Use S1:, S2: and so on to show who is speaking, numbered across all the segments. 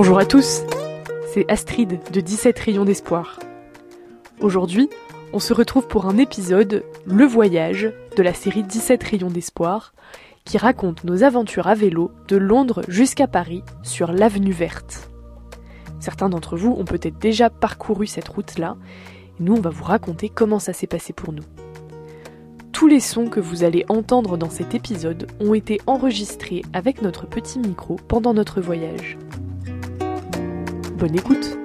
S1: Bonjour à tous, c'est Astrid de 17 rayons d'espoir. Aujourd'hui, on se retrouve pour un épisode, Le Voyage, de la série 17 rayons d'espoir, qui raconte nos aventures à vélo de Londres jusqu'à Paris sur l'avenue verte. Certains d'entre vous ont peut-être déjà parcouru cette route-là, et nous on va vous raconter comment ça s'est passé pour nous. Tous les sons que vous allez entendre dans cet épisode ont été enregistrés avec notre petit micro pendant notre voyage. Bonne écoute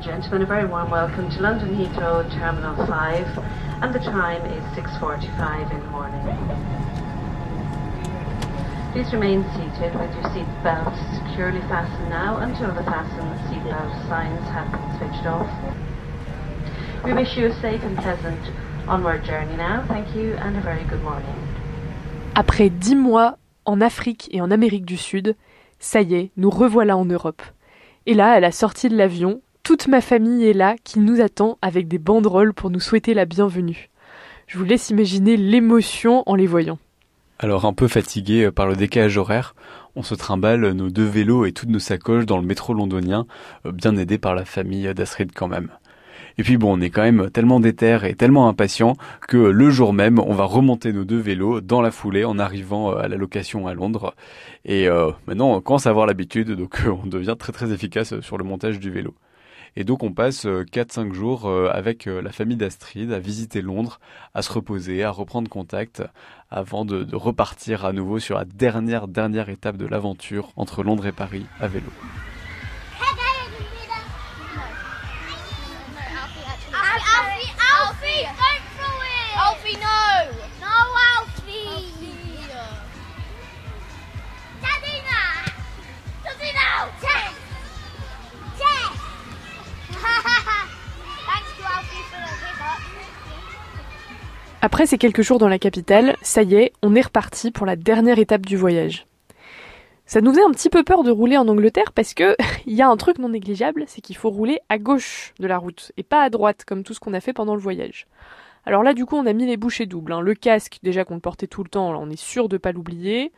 S2: gentlemen, a very warm welcome to London Heathrow Terminal 5 and the time is 6.45 in the morning. Please remain seated with your seat belts securely fastened now until the fasten seatbelt signs have been switched off. We wish you a safe and pleasant onward journey now. Thank you and a very good morning.
S1: Après dix mois en Afrique et en Amérique du Sud, ça y est, nous revoilà en Europe. Et là, à la sortie de l'avion, toute ma famille est là qui nous attend avec des banderoles pour nous souhaiter la bienvenue. Je vous laisse imaginer l'émotion en les voyant.
S3: Alors un peu fatigué euh, par le décalage horaire, on se trimballe nos deux vélos et toutes nos sacoches dans le métro londonien, euh, bien aidés par la famille d'Astrid quand même. Et puis bon, on est quand même tellement déter et tellement impatient que le jour même, on va remonter nos deux vélos dans la foulée en arrivant euh, à la location à Londres. Et maintenant, on commence à avoir l'habitude, donc on devient très très efficace sur le montage du vélo. Et donc on passe 4-5 euh, jours euh, avec euh, la famille d'Astrid à visiter Londres, à se reposer, à reprendre contact, avant de, de repartir à nouveau sur la dernière, dernière étape de l'aventure entre Londres et Paris à vélo.
S1: Après ces quelques jours dans la capitale, ça y est, on est reparti pour la dernière étape du voyage. Ça nous faisait un petit peu peur de rouler en Angleterre parce que il y a un truc non négligeable, c'est qu'il faut rouler à gauche de la route et pas à droite comme tout ce qu'on a fait pendant le voyage. Alors là, du coup, on a mis les bouchées doubles. Hein. Le casque, déjà qu'on portait tout le temps, on est sûr de pas l'oublier.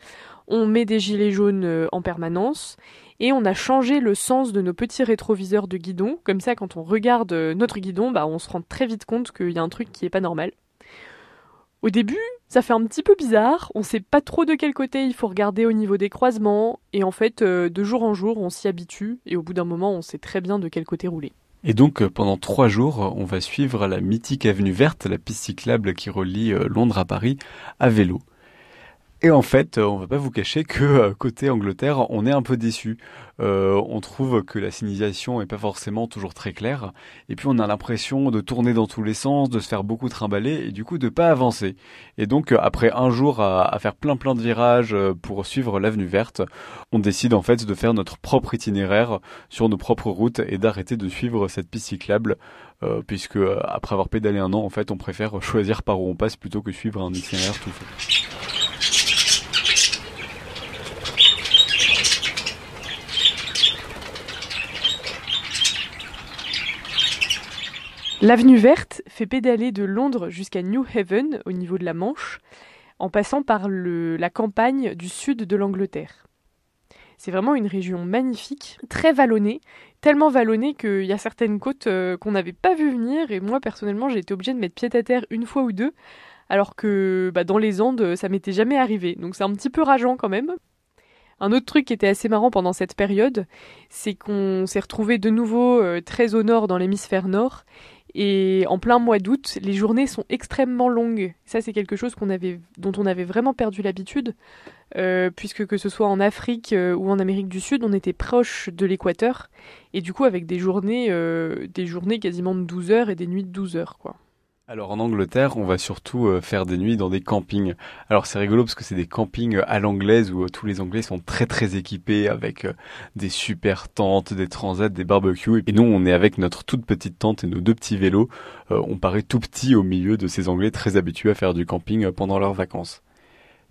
S1: On met des gilets jaunes euh, en permanence et on a changé le sens de nos petits rétroviseurs de guidon. Comme ça, quand on regarde euh, notre guidon, bah, on se rend très vite compte qu'il y a un truc qui est pas normal. Au début, ça fait un petit peu bizarre, on sait pas trop de quel côté il faut regarder au niveau des croisements, et en fait, euh, de jour en jour, on s'y habitue, et au bout d'un moment, on sait très bien de quel côté rouler.
S3: Et donc euh, pendant trois jours, on va suivre la mythique avenue verte, la piste cyclable qui relie euh, Londres à Paris, à vélo. Et en fait, on va pas vous cacher que euh, côté Angleterre, on est un peu déçu. Euh, on trouve que la signalisation est pas forcément toujours très claire, et puis on a l'impression de tourner dans tous les sens, de se faire beaucoup trimballer, et du coup de pas avancer. Et donc euh, après un jour à, à faire plein plein de virages euh, pour suivre l'avenue verte, on décide en fait de faire notre propre itinéraire sur nos propres routes et d'arrêter de suivre cette piste cyclable, euh, puisque après avoir pédalé un an, en fait, on préfère choisir par où on passe plutôt que suivre un itinéraire tout fait.
S1: L'avenue verte fait pédaler de Londres jusqu'à New Haven, au niveau de la Manche, en passant par la campagne du sud de l'Angleterre. C'est vraiment une région magnifique, très vallonnée, tellement vallonnée qu'il y a certaines côtes euh, qu'on n'avait pas vu venir, et moi personnellement j'ai été obligée de mettre pied à terre une fois ou deux, alors que bah, dans les Andes ça m'était jamais arrivé, donc c'est un petit peu rageant quand même. Un autre truc qui était assez marrant pendant cette période, c'est qu'on s'est retrouvé de nouveau euh, très au nord dans l'hémisphère nord et en plein mois d'août, les journées sont extrêmement longues. Ça, c'est quelque chose dont on avait vraiment perdu l'habitude, euh, puisque que ce soit en Afrique euh, ou en Amérique du Sud, on était proche de l'équateur, et du coup avec des journées, euh, des journées quasiment de 12 heures et des nuits de 12 heures, quoi.
S3: Alors en Angleterre, on va surtout euh, faire des nuits dans des campings. Alors c'est rigolo parce que c'est des campings à l'anglaise où euh, tous les Anglais sont très très équipés avec euh, des super tentes, des transats, des barbecues. Et nous, on est avec notre toute petite tente et nos deux petits vélos. on paraît tout petit au milieu de ces Anglais très habitués à faire du camping pendant leurs vacances.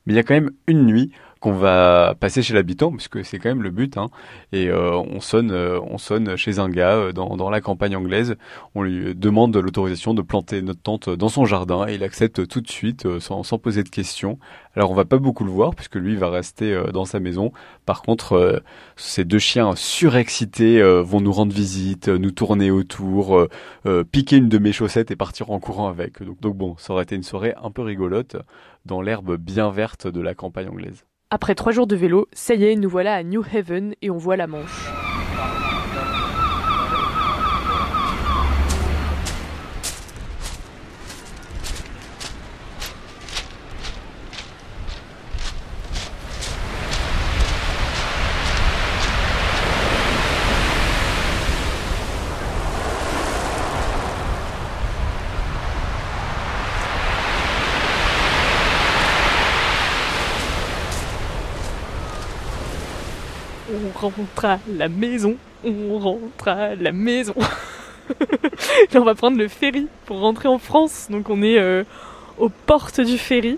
S3: Mais il y a quand même une nuit qu'on va passer chez l'habitant, puisque c'est quand même le but. Hein, et euh, on sonne, euh, on sonne chez un gars euh, dans, dans la campagne anglaise. On lui demande l'autorisation de planter notre tente dans son jardin et il accepte tout de suite, sans, sans poser de questions. Alors on va pas beaucoup le voir puisque lui va rester dans sa maison. Par contre, ces deux chiens surexcités vont nous rendre visite, nous tourner autour, piquer une de mes chaussettes et partir en courant avec. Donc bon, ça aurait été une soirée un peu rigolote dans l'herbe bien verte de la campagne anglaise.
S1: Après trois jours de vélo, ça y est, nous voilà à New Haven et on voit la Manche. Rentre à la maison, on rentre à la maison. on va prendre le ferry pour rentrer en France. Donc on est euh, aux portes du ferry.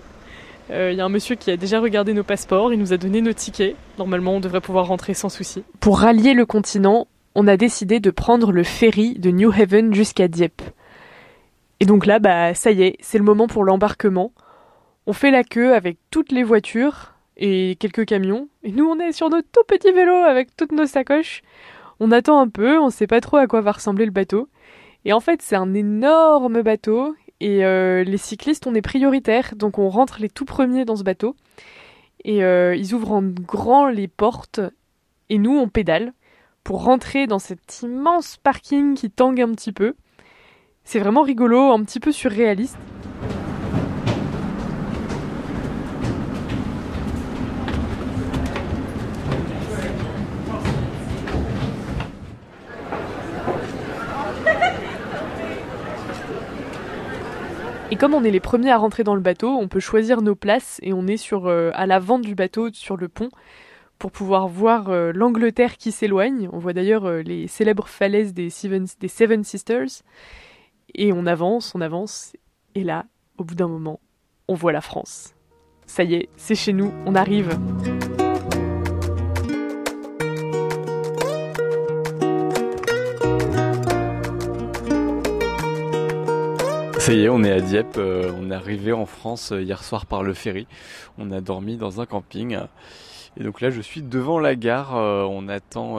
S1: Il euh, y a un monsieur qui a déjà regardé nos passeports, il nous a donné nos tickets. Normalement, on devrait pouvoir rentrer sans souci. Pour rallier le continent, on a décidé de prendre le ferry de New Haven jusqu'à Dieppe. Et donc là, bah ça y est, c'est le moment pour l'embarquement. On fait la queue avec toutes les voitures, et quelques camions. Et nous, on est sur notre tout petit vélo avec toutes nos sacoches. On attend un peu, on sait pas trop à quoi va ressembler le bateau. Et en fait, c'est un énorme bateau et euh, les cyclistes, on est prioritaires, donc on rentre les tout premiers dans ce bateau. Et euh, ils ouvrent en grand les portes et nous, on pédale pour rentrer dans cet immense parking qui tangue un petit peu. C'est vraiment rigolo, un petit peu surréaliste. Comme on est les premiers à rentrer dans le bateau, on peut choisir nos places et on est sur, euh, à l'avant du bateau, sur le pont, pour pouvoir voir euh, l'Angleterre qui s'éloigne. On voit d'ailleurs euh, les célèbres falaises des Seven, des Seven Sisters. Et on avance, on avance. Et là, au bout d'un moment, on voit la France. Ça y est, c'est chez nous, on arrive.
S3: Ça y est, on est à Dieppe. Euh, on est arrivé en France euh, hier soir par le ferry. On a dormi dans un camping. Et donc là, je suis devant la gare. Euh, on attend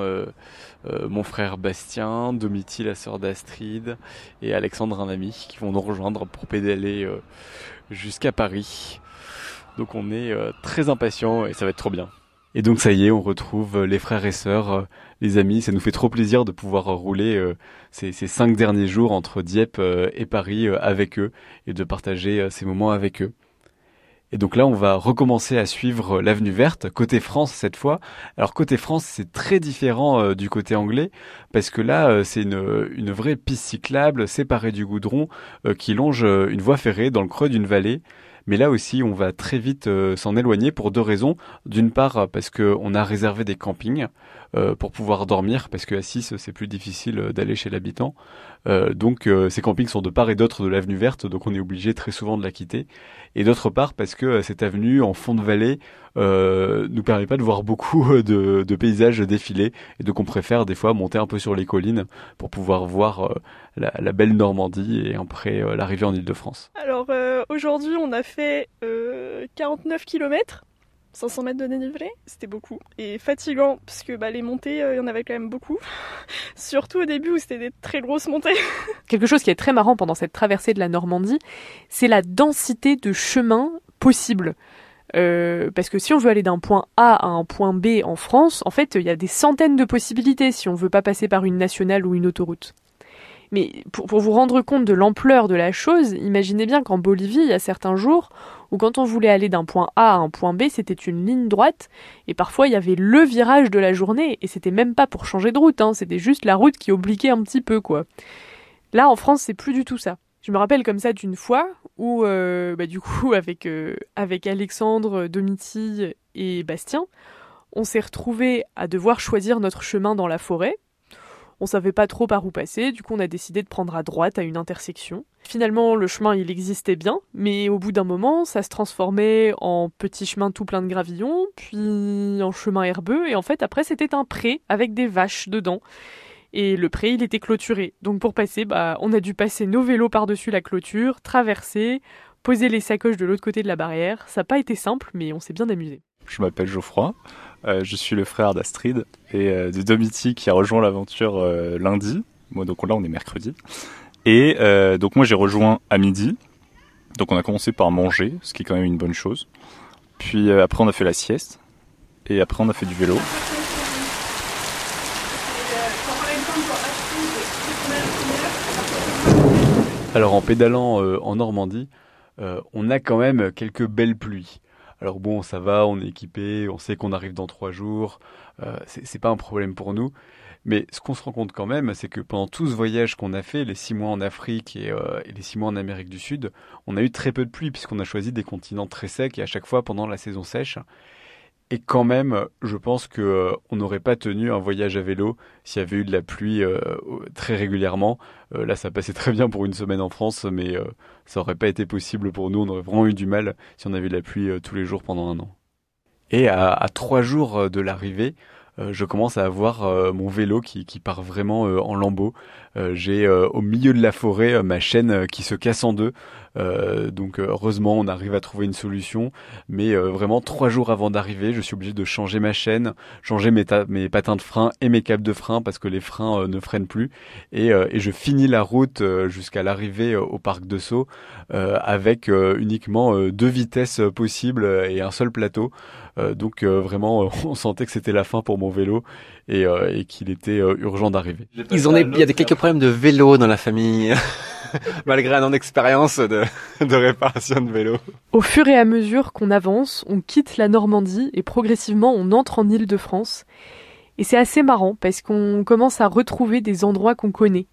S3: mon frère Bastien, Domiti, la sœur d'Astrid, et Alexandre, un ami, qui vont nous rejoindre pour pédaler jusqu'à Paris. Donc on est très impatients et ça va être trop bien. Et donc ça y est, on retrouve les frères et sœurs, les amis. Ça nous fait trop plaisir de pouvoir rouler ces, cinq derniers jours entre Dieppe euh, et Paris euh, avec eux et de partager euh, ces moments avec eux. Et donc là, on va recommencer à suivre l'avenue verte, côté France cette fois. Alors côté France, c'est très différent du côté anglais, parce que là, c'est une, vraie piste cyclable séparée du goudron qui longe une voie ferrée dans le creux d'une vallée. Mais là aussi, on va très vite euh, s'en éloigner pour deux raisons. D'une part, parce qu'on a réservé des campings pour pouvoir dormir, parce qu'à 6, c'est plus difficile euh, d'aller chez l'habitant. donc ces campings sont de part et d'autre de l'avenue verte, donc on est obligé très souvent de la quitter. Et d'autre part, parce que cette avenue en fond de vallée euh, nous permet pas de voir beaucoup de, paysages défiler, et donc on préfère des fois monter un peu sur les collines pour pouvoir voir la, la, belle Normandie et après l'arrivée en Ile-de-France.
S4: Alors aujourd'hui, on a fait 49 km. 500 mètres de dénivelé, c'était beaucoup. Et fatigant, parce que bah, les montées, euh, il y en avait quand même beaucoup. Surtout au début où c'était des très grosses montées.
S1: Quelque chose qui est très marrant pendant cette traversée de la Normandie, c'est la densité de chemins possibles. Euh, parce que si on veut aller d'un point A à un point B en France, en fait, il y a des centaines de possibilités si on veut pas passer par une nationale ou une autoroute. Mais pour, vous rendre compte de l'ampleur de la chose, imaginez bien qu'en Bolivie, il y a certains jours où quand on voulait aller d'un point A à un point B, c'était une ligne droite, et parfois il y avait le virage de la journée, et c'était même pas pour changer de route, hein, c'était juste la route qui obliquait un petit peu, quoi. Là, en France, c'est plus du tout ça. Je me rappelle comme ça d'une fois où, euh, bah, du coup, avec, euh, avec Alexandre, Domiti et Bastien, on s'est retrouvés à devoir choisir notre chemin dans la forêt, On savait pas trop par où passer, du coup on a décidé de prendre à droite à une intersection. Finalement, le chemin il existait bien, mais au bout d'un moment, ça se transformait en petit chemin tout plein de gravillons, puis en chemin herbeux, et en fait après c'était un pré avec des vaches dedans. Et le pré, il était clôturé. Donc pour passer, bah, on a dû passer nos vélos par-dessus la clôture, traverser, poser les sacoches de l'autre côté de la barrière. Ça n'a pas été simple, mais on s'est bien amusé.
S5: Je m'appelle Geoffroy, euh, je suis le frère d'Astrid et euh, de Domiti qui a rejoint l'aventure euh, lundi. Moi, donc là, on est mercredi. Et donc moi, j'ai rejoint à midi. Donc on a commencé par manger, ce qui est quand même une bonne chose. Puis après, on a fait la sieste. Et après, on a fait du vélo.
S3: Alors en pédalant en Normandie, on a quand même quelques belles pluies. Alors bon, ça va, on est équipé, on sait qu'on arrive dans trois jours, euh, c'est pas un problème pour nous. Mais ce qu'on se rend compte quand même, c'est que pendant tout ce voyage qu'on a fait, les six mois en Afrique euh, et, les six mois en Amérique du Sud, on a eu très peu de pluie puisqu'on a choisi des continents très secs et à chaque fois pendant la saison sèche. Et quand même, je pense que euh, on n'aurait pas tenu un voyage à vélo s'il y avait eu de la pluie euh, très régulièrement. Euh, là, ça passait très bien pour une semaine en France, mais ça n'aurait pas été possible pour nous. On aurait vraiment eu du mal si on avait de la pluie tous les jours pendant un an. Et à trois jours de l'arrivée, euh, je commence à avoir euh, mon vélo qui, part vraiment euh, en lambeaux. J'ai au milieu de la forêt ma chaîne qui se casse en deux. donc heureusement on arrive à trouver une solution. Mais vraiment trois jours avant d'arriver, je suis obligé de changer ma chaîne, changer mes, mes patins de frein et mes câbles de frein parce que les freins ne freinent plus. Et, et, je finis la route jusqu'à l'arrivée au parc de Sceaux avec uniquement deux vitesses possibles et un seul plateau. Euh, donc euh, vraiment, euh, on sentait que c'était la fin pour mon vélo et, qu'il était urgent d'arriver.
S6: Ils ont il y a des quelques problèmes de vélo dans la famille. malgré un an d'expérience de, de, réparation de vélo.
S1: Au fur et à mesure qu'on avance, on quitte la Normandie et progressivement on entre en Île-de-France. Et c'est assez marrant parce qu'on commence à retrouver des endroits qu'on connaît.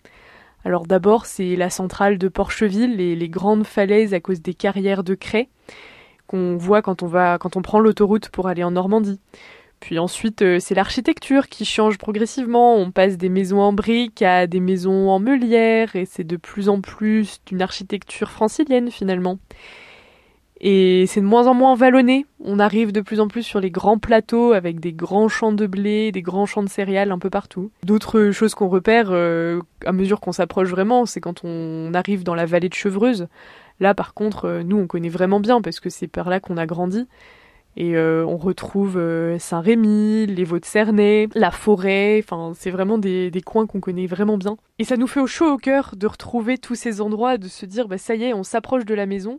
S1: Alors d'abord c'est la centrale de Porcheville et les grandes falaises à cause des carrières de craie qu'on voit quand on va quand on prend l'autoroute pour aller en Normandie. Puis ensuite, euh, c'est l'architecture qui change progressivement. On passe des maisons en briques à des maisons en meulière et c'est de plus en plus d'une architecture francilienne finalement. Et c'est de moins en moins vallonné. On arrive de plus en plus sur les grands plateaux avec des grands champs de blé, des grands champs de céréales un peu partout. D'autres choses qu'on repère euh, à mesure qu'on s'approche vraiment, c'est quand on arrive dans la vallée de Chevreuse. Là, par contre, euh, nous, on connaît vraiment bien parce que c'est par là qu'on a grandi. Et euh, on retrouve euh, Saint-Rémy, les Vaux de Cernay, la forêt, enfin c'est vraiment des, coins qu'on connaît vraiment bien. Et ça nous fait au chaud au cœur de retrouver tous ces endroits, de se dire bah ça y est, on s'approche de la maison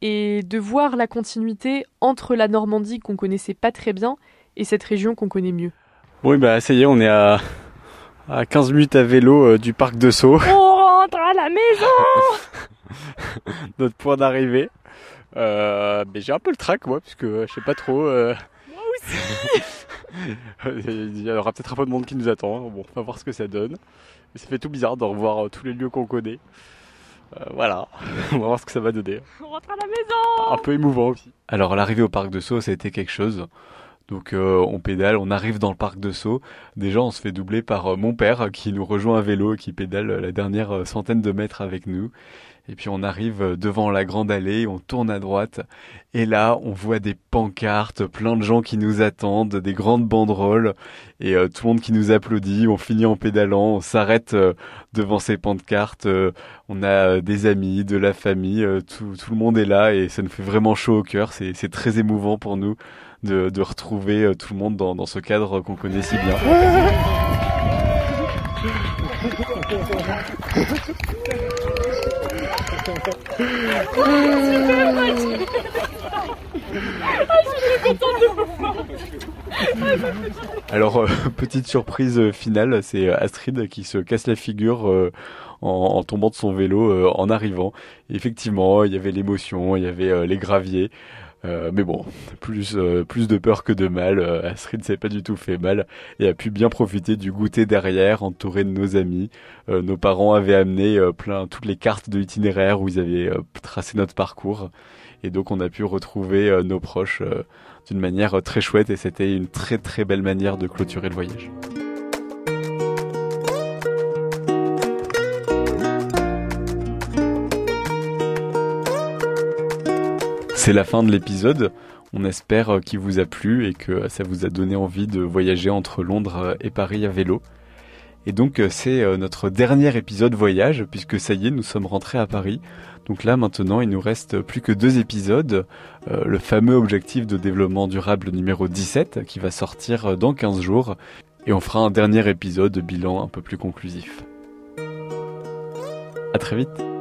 S1: et de voir la continuité entre la Normandie qu'on connaissait pas très bien et cette région qu'on connaît mieux.
S5: Oui bah ça y est, on est à, à 15 minutes à vélo du parc de Sceaux.
S4: On rentre à la maison
S5: notre point d'arrivée. Euh, mais j'ai un peu le trac moi, puisque je sais pas trop. Euh,
S4: moi aussi.
S5: Il y aura peut-être un peu de monde qui nous attend. Bon, on va voir ce que ça donne. Mais ça fait tout bizarre de revoir euh, tous les lieux qu'on connaît. voilà, on va voir ce que ça va donner.
S4: On rentre à la maison
S5: Un peu émouvant aussi.
S3: Alors l'arrivée au parc de Sceaux, ça a été quelque chose. Donc on pédale, on arrive dans le parc de Sceaux. Déjà on se fait doubler par mon père qui nous rejoint à vélo et qui pédale la dernière centaine de mètres avec nous. Et puis on arrive devant la grande allée, on tourne à droite, et là on voit des pancartes, plein de gens qui nous attendent, des grandes banderoles, et euh, tout le monde qui nous applaudit. On finit en pédalant, on s'arrête euh, devant ces pancartes. Euh, on a des amis, de la famille, tout, le monde est là, et ça nous fait vraiment chaud au cœur. C'est très émouvant pour nous de, retrouver tout le monde dans, dans ce cadre qu'on connaît si bien. Alors, euh, petite surprise euh, finale, c'est euh, Astrid qui se casse la figure en, tombant de son vélo en arrivant. effectivement, il y avait l'émotion, il y avait les graviers. Euh, mais bon, plus, euh, plus de peur que de mal. Euh, Astrid s'est pas du tout fait mal et a pu bien profiter du goûter derrière, entouré de nos amis. nos parents avaient amené plein toutes les cartes de l'itinéraire où ils avaient tracé notre parcours. Et donc on a pu retrouver nos proches d'une manière très chouette et c'était une très très belle manière de clôturer le voyage. C'est la fin de l'épisode. On espère qu'il vous a plu et que ça vous a donné envie de voyager entre Londres et Paris à vélo. Et donc c'est notre dernier épisode voyage puisque ça y est, nous sommes rentrés à Paris. Donc là maintenant il nous reste plus que deux épisodes. le fameux objectif de développement durable numéro 17 qui va sortir dans 15 jours. Et on fera un dernier épisode de bilan un peu plus conclusif. À très vite